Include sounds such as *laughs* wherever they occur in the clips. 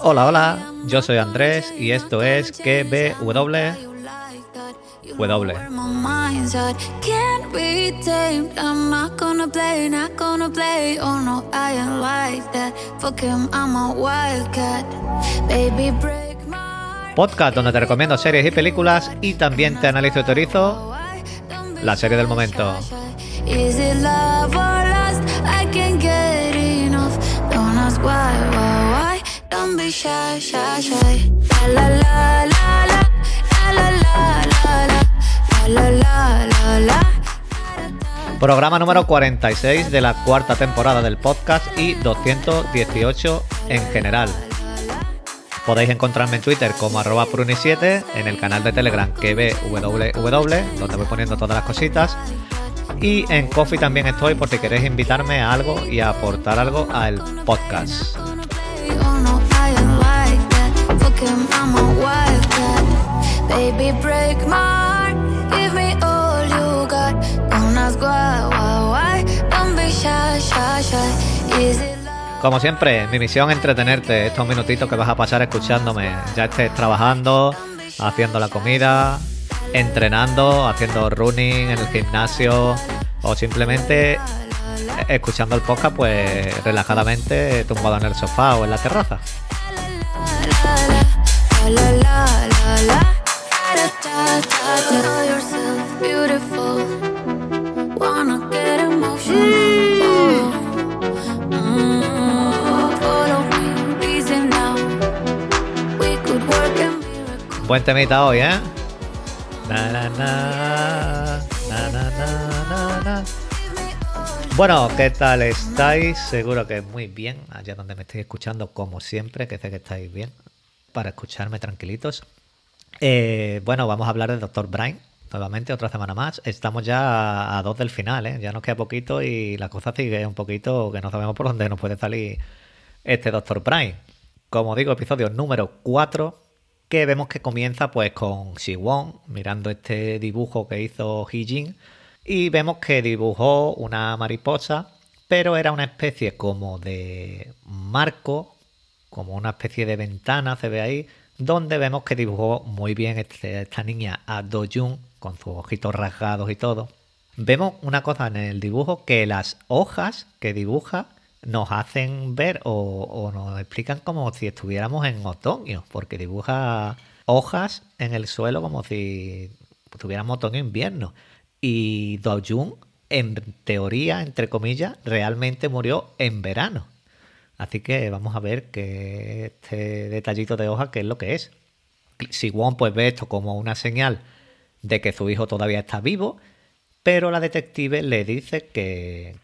Hola, hola, yo soy Andrés y esto es KBW. W. Podcast donde te recomiendo series y películas y también te analizo y teorizo la serie del momento. Programa número 46 de la cuarta temporada del podcast y 218 en general. Podéis encontrarme en Twitter como arroba pruni7, en el canal de Telegram www, donde voy poniendo todas las cositas. Y en Coffee también estoy por si queréis invitarme a algo y aportar algo al podcast. Como siempre, mi misión es entretenerte estos minutitos que vas a pasar escuchándome. Ya estés trabajando, haciendo la comida, entrenando, haciendo running en el gimnasio o simplemente escuchando el podcast pues relajadamente tumbado en el sofá o en la terraza. Buen temita hoy, ¿eh? bueno, ¿qué tal estáis? Seguro que muy bien, allá donde me estáis escuchando, como siempre, que sé que estáis bien, para escucharme tranquilitos. Eh, bueno, vamos a hablar de Dr. Brian, nuevamente, otra semana más. Estamos ya a, dos del final, ¿eh? Ya nos queda poquito y la cosa sigue un poquito que no sabemos por dónde nos puede salir este Dr. Brian. Como digo, episodio número 4 que vemos que comienza pues con Won mirando este dibujo que hizo Jin y vemos que dibujó una mariposa, pero era una especie como de marco, como una especie de ventana, se ve ahí, donde vemos que dibujó muy bien este, esta niña a Do Jun con sus ojitos rasgados y todo. Vemos una cosa en el dibujo que las hojas que dibuja nos hacen ver o, nos explican como si estuviéramos en otoño, porque dibuja hojas en el suelo como si tuviéramos otoño e invierno. Y Do Jun, en teoría, entre comillas, realmente murió en verano. Así que vamos a ver que este detallito de hoja, qué es lo que es. Si Won pues ve esto como una señal de que su hijo todavía está vivo, pero la detective le dice que,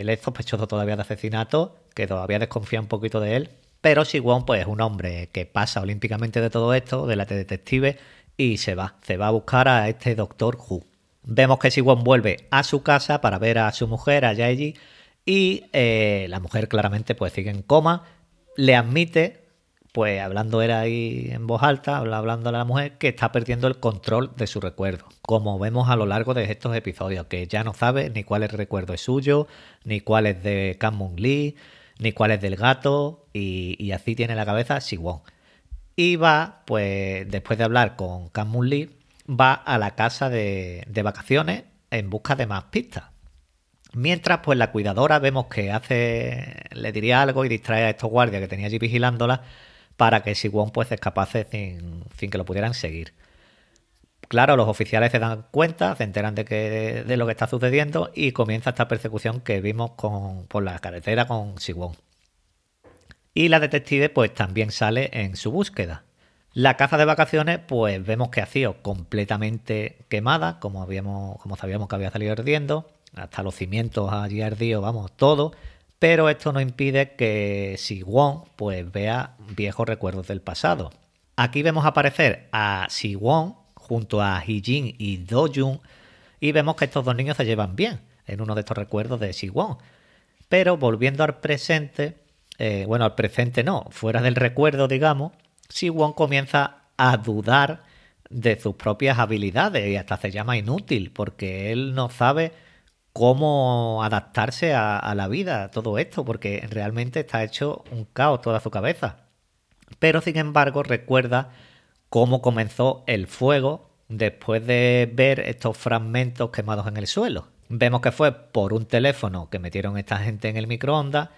él es sospechoso todavía de asesinato, que todavía desconfía un poquito de él, pero Siwon pues es un hombre que pasa olímpicamente de todo esto, de la detective, y se va, se va a buscar a este doctor Hu. Vemos que Siwon vuelve a su casa para ver a su mujer, a Yaeji, y eh, la mujer claramente pues sigue en coma, le admite pues hablando era ahí en voz alta, hablando a la mujer, que está perdiendo el control de su recuerdo. Como vemos a lo largo de estos episodios, que ya no sabe ni cuál es el recuerdo es suyo, ni cuál es de Kang Lee, ni cuál es del gato, y, así tiene la cabeza Siwon. Y va, pues después de hablar con Kang Lee, va a la casa de, de vacaciones en busca de más pistas. Mientras, pues la cuidadora vemos que hace, le diría algo y distrae a estos guardias que tenía allí vigilándola para que Siwon pues escapase sin, que lo pudieran seguir. Claro, los oficiales se dan cuenta, se enteran de, que, de lo que está sucediendo y comienza esta persecución que vimos por la carretera con Siwon. Y la detective pues también sale en su búsqueda. La caza de vacaciones pues vemos que ha sido completamente quemada, como sabíamos que había salido ardiendo, hasta los cimientos allí ardido, vamos, todo pero esto no impide que Si Won pues vea viejos recuerdos del pasado. Aquí vemos aparecer a Si Won junto a Hee-jin y Do-jun y vemos que estos dos niños se llevan bien en uno de estos recuerdos de Si Won. Pero volviendo al presente, eh, bueno, al presente no, fuera del recuerdo, digamos, Si Won comienza a dudar de sus propias habilidades y hasta se llama inútil porque él no sabe cómo adaptarse a, la vida, a todo esto, porque realmente está hecho un caos toda su cabeza. Pero sin embargo recuerda cómo comenzó el fuego después de ver estos fragmentos quemados en el suelo. Vemos que fue por un teléfono que metieron esta gente en el microondas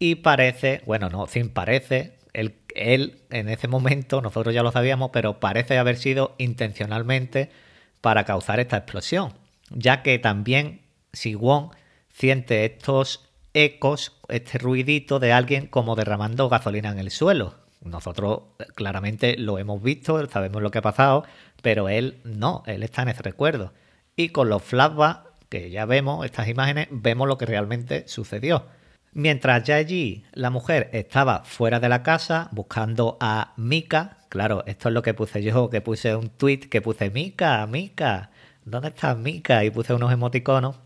y parece, bueno, no, sin parece, él, él en ese momento, nosotros ya lo sabíamos, pero parece haber sido intencionalmente para causar esta explosión, ya que también Siwon siente estos ecos, este ruidito de alguien como derramando gasolina en el suelo. Nosotros eh, claramente lo hemos visto, sabemos lo que ha pasado, pero él no, él está en ese recuerdo. Y con los flashbacks que ya vemos, estas imágenes, vemos lo que realmente sucedió. Mientras ya allí la mujer estaba fuera de la casa buscando a Mika, claro, esto es lo que puse yo, que puse un tweet que puse Mika, Mika, ¿dónde está Mika? Y puse unos emoticonos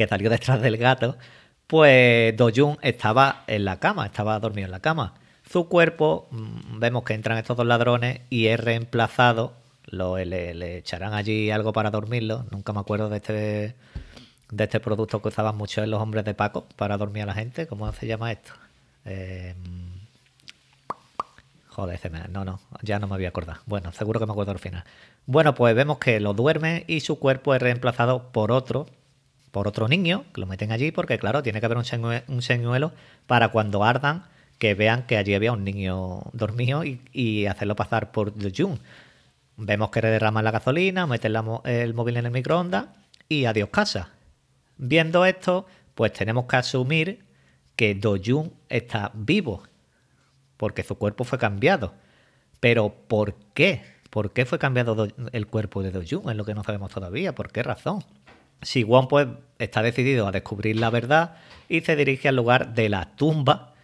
que salió *laughs* detrás del gato, pues Dojun estaba en la cama, estaba dormido en la cama. Su cuerpo, mm, vemos que entran estos dos ladrones y es reemplazado, lo, le, echarán allí algo para dormirlo, nunca me acuerdo de este de este producto que usaban mucho en los hombres de Paco para dormir a la gente. ¿Cómo se llama esto? Eh, joder, no, no, ya no me voy a acordar. Bueno, seguro que me acuerdo al final. Bueno, pues vemos que lo duerme y su cuerpo es reemplazado por otro, por otro niño, que lo meten allí porque, claro, tiene que haber un, señuelo, para cuando ardan que vean que allí había un niño dormido y, hacerlo pasar por The June. Vemos que derraman la gasolina, meten el móvil en el microondas y adiós casa. Viendo esto, pues tenemos que asumir que Do-jun está vivo, porque su cuerpo fue cambiado. Pero ¿por qué? ¿Por qué fue cambiado el cuerpo de Do-jun? Es lo que no sabemos todavía. ¿Por qué razón? Si Won pues está decidido a descubrir la verdad y se dirige al lugar de la tumba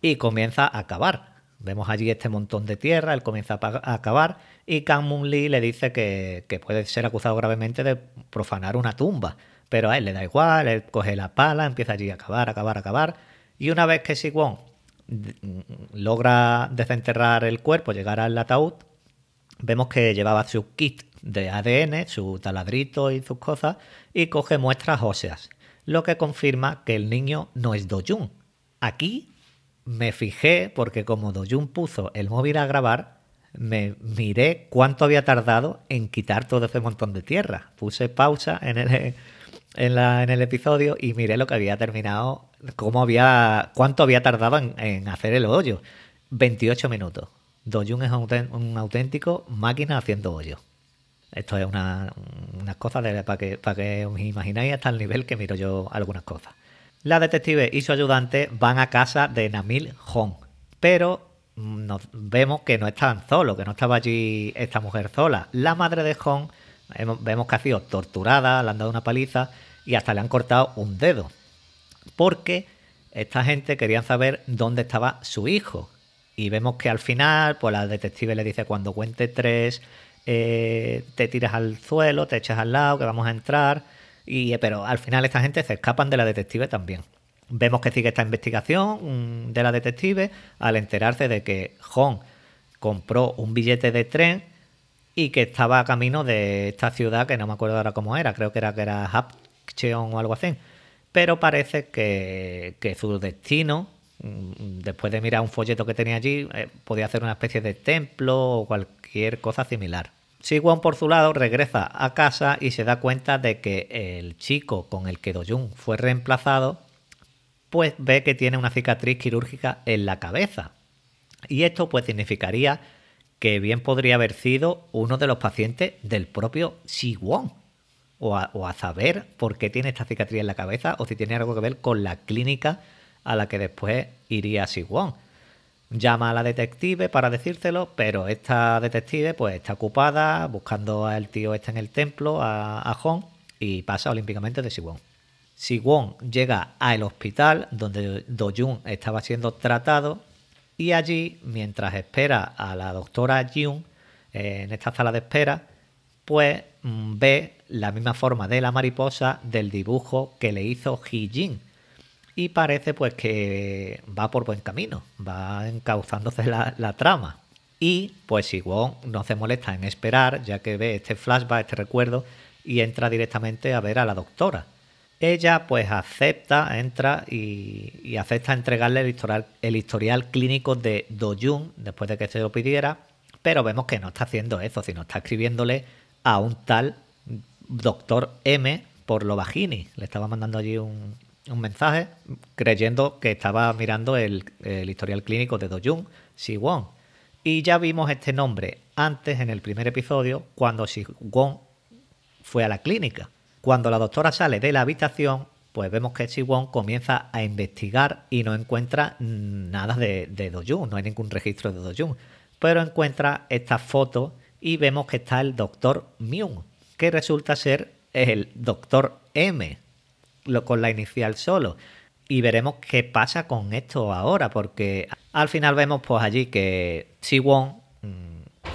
y comienza a cavar. Vemos allí este montón de tierra, él comienza a cavar y Kang Moon Lee le dice que, que puede ser acusado gravemente de profanar una tumba. Pero a él le da igual, él coge la pala, empieza allí a cavar, a cavar, a cavar. Y una vez que Siwon logra desenterrar el cuerpo, llegar al ataúd, vemos que llevaba su kit de ADN, su taladrito y sus cosas, y coge muestras óseas, lo que confirma que el niño no es Dojun. Aquí me fijé, porque como Dojun puso el móvil a grabar, me miré cuánto había tardado en quitar todo ese montón de tierra. Puse pausa en el, en, la, en el episodio y miré lo que había terminado, cómo había, cuánto había tardado en, hacer el hoyo. 28 minutos. Dojun es un, auténtico máquina haciendo hoyo. Esto es una, una cosa para que, para que os imagináis hasta el nivel que miro yo algunas cosas. La detective y su ayudante van a casa de Namil Hong, pero nos vemos que no estaban solos, que no estaba allí esta mujer sola. La madre de Hong vemos que ha sido torturada, le han dado una paliza y hasta le han cortado un dedo. Porque esta gente quería saber dónde estaba su hijo. Y vemos que al final, pues la detective le dice cuando cuente tres, eh, te tiras al suelo, te echas al lado, que vamos a entrar. Y, eh, pero al final esta gente se escapan de la detective también. Vemos que sigue esta investigación mm, de la detective al enterarse de que Hong compró un billete de tren y que estaba a camino de esta ciudad que no me acuerdo ahora cómo era, creo que era que era Hapcheon o algo así. Pero parece que, su destino, mm, después de mirar un folleto que tenía allí, eh, podía ser una especie de templo o cualquier cosa similar. Siwon por su lado regresa a casa y se da cuenta de que el chico con el que Doyun fue reemplazado, pues ve que tiene una cicatriz quirúrgica en la cabeza. Y esto pues significaría que bien podría haber sido uno de los pacientes del propio Siwon. O a, o a saber por qué tiene esta cicatriz en la cabeza o si tiene algo que ver con la clínica a la que después iría Siwon. Llama a la detective para decírselo, pero esta detective pues está ocupada buscando al tío este en el templo, a, a Hong, y pasa olímpicamente de Siwon. Siwon llega al hospital donde Do Jun estaba siendo tratado y allí, mientras espera a la doctora Jung eh, en esta sala de espera, pues mm, ve la misma forma de la mariposa del dibujo que le hizo Hee Jin. Y parece pues que va por buen camino, va encauzándose la, trama. Y pues si Wong no se molesta en esperar, ya que ve este flashback, este recuerdo, y entra directamente a ver a la doctora. Ella pues acepta, entra y, acepta entregarle el historial, el historial clínico de Do Jun después de que se lo pidiera, pero vemos que no está haciendo eso, sino está escribiéndole a un tal doctor M por lo bajini. Le estaba mandando allí un, mensaje creyendo que estaba mirando el, historial clínico de Do Jun, Si Won. Y ya vimos este nombre antes en el primer episodio cuando Si Won fue a la clínica. Cuando la doctora sale de la habitación, pues vemos que Won comienza a investigar y no encuentra nada de, de Jun, no hay ningún registro de Do Jun. Pero encuentra esta foto y vemos que está el doctor Myung, que resulta ser el doctor M, con la inicial solo. Y veremos qué pasa con esto ahora, porque al final vemos pues allí que Won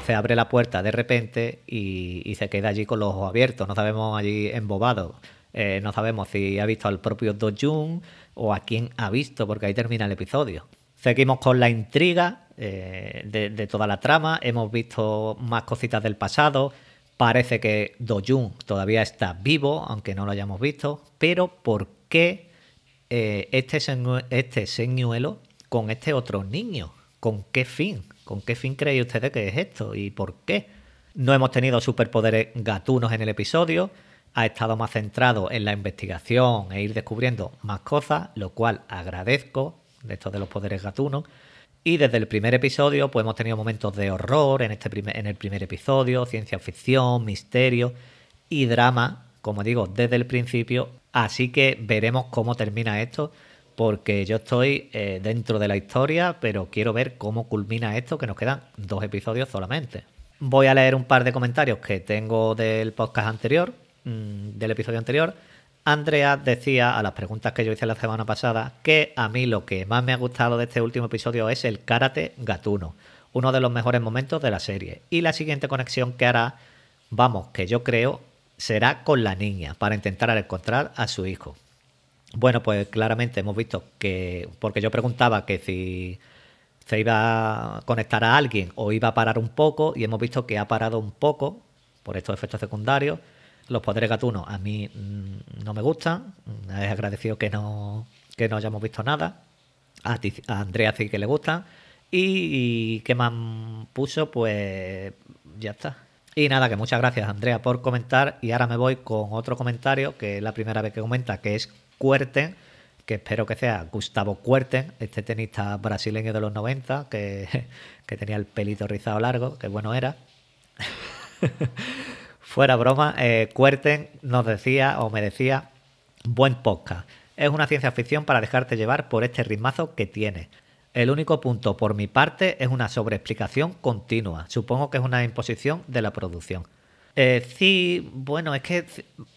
se abre la puerta de repente y, se queda allí con los ojos abiertos. No sabemos allí embobado. Eh, no sabemos si ha visto al propio Do Jun o a quién ha visto, porque ahí termina el episodio. Seguimos con la intriga eh, de, toda la trama. Hemos visto más cositas del pasado. Parece que Do Jun todavía está vivo, aunque no lo hayamos visto. Pero ¿por qué eh, este, este señuelo con este otro niño? ¿Con qué fin? ¿Con qué fin creen ustedes que es esto y por qué? No hemos tenido superpoderes gatunos en el episodio, ha estado más centrado en la investigación e ir descubriendo más cosas, lo cual agradezco de esto de los poderes gatunos. Y desde el primer episodio, pues hemos tenido momentos de horror en, este en el primer episodio, ciencia ficción, misterio y drama, como digo, desde el principio. Así que veremos cómo termina esto porque yo estoy eh, dentro de la historia, pero quiero ver cómo culmina esto, que nos quedan dos episodios solamente. Voy a leer un par de comentarios que tengo del podcast anterior, mm, del episodio anterior. Andrea decía a las preguntas que yo hice la semana pasada que a mí lo que más me ha gustado de este último episodio es el karate gatuno, uno de los mejores momentos de la serie. Y la siguiente conexión que hará, vamos, que yo creo, será con la niña, para intentar encontrar a su hijo. Bueno, pues claramente hemos visto que, porque yo preguntaba que si se iba a conectar a alguien o iba a parar un poco, y hemos visto que ha parado un poco por estos efectos secundarios. Los poderes gatunos a mí mm, no me gustan, es agradecido que no, que no hayamos visto nada. A, Andrea sí que le gustan. Y, y qué más puso, pues ya está. Y nada, que muchas gracias Andrea por comentar. Y ahora me voy con otro comentario, que es la primera vez que comenta, que es Cuerten, que espero que sea Gustavo Cuerten, este tenista brasileño de los 90, *laughs* que, tenía el pelito rizado largo, que bueno era. *laughs* Fuera broma, eh, Cuerten nos decía o me decía, buen podcast. Es una ciencia ficción para dejarte llevar por este ritmazo que tiene. El único punto por mi parte es una sobreexplicación continua. Supongo que es una imposición de la producción. Eh, sí, bueno, es que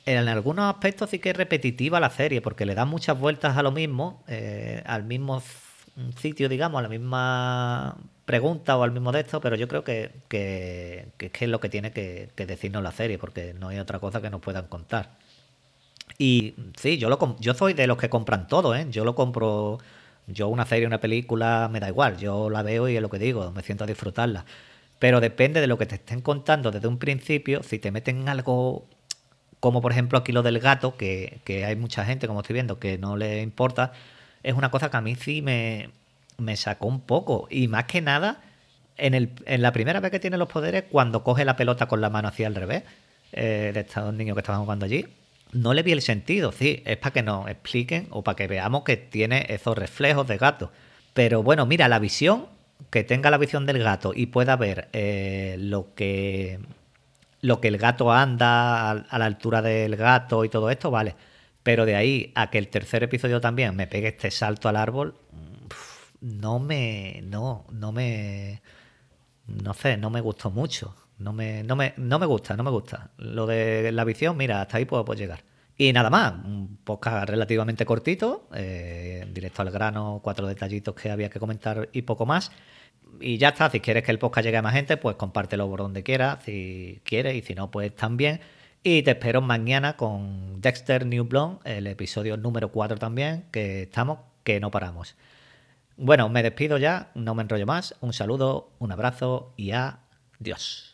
en algunos aspectos sí que es repetitiva la serie, porque le da muchas vueltas a lo mismo, eh, al mismo sitio, digamos, a la misma pregunta o al mismo de esto, pero yo creo que, que, es lo que tiene que, decirnos la serie, porque no hay otra cosa que nos puedan contar. Y sí, yo, lo, yo soy de los que compran todo, ¿eh? Yo lo compro, yo una serie, una película, me da igual, yo la veo y es lo que digo, me siento a disfrutarla. Pero depende de lo que te estén contando desde un principio. Si te meten algo como por ejemplo aquí lo del gato, que, hay mucha gente, como estoy viendo, que no le importa, es una cosa que a mí sí me, sacó un poco. Y más que nada, en, el, en la primera vez que tiene los poderes, cuando coge la pelota con la mano hacia el revés, eh, de estos niños que estaban jugando allí, no le vi el sentido. Sí, es para que nos expliquen o para que veamos que tiene esos reflejos de gato. Pero bueno, mira, la visión que tenga la visión del gato y pueda ver eh, lo que lo que el gato anda a, la altura del gato y todo esto, vale. Pero de ahí a que el tercer episodio también me pegue este salto al árbol, no me. No, no me. No sé, no me gustó mucho. No me, no me, no me gusta, no me gusta. Lo de la visión, mira, hasta ahí puedo, llegar. Y nada más, un podcast relativamente cortito, eh, directo al grano, cuatro detallitos que había que comentar y poco más. Y ya está, si quieres que el podcast llegue a más gente, pues compártelo por donde quieras, si quieres, y si no, pues también. Y te espero mañana con Dexter New Blonde, el episodio número 4 también, que estamos, que no paramos. Bueno, me despido ya, no me enrollo más. Un saludo, un abrazo y adiós.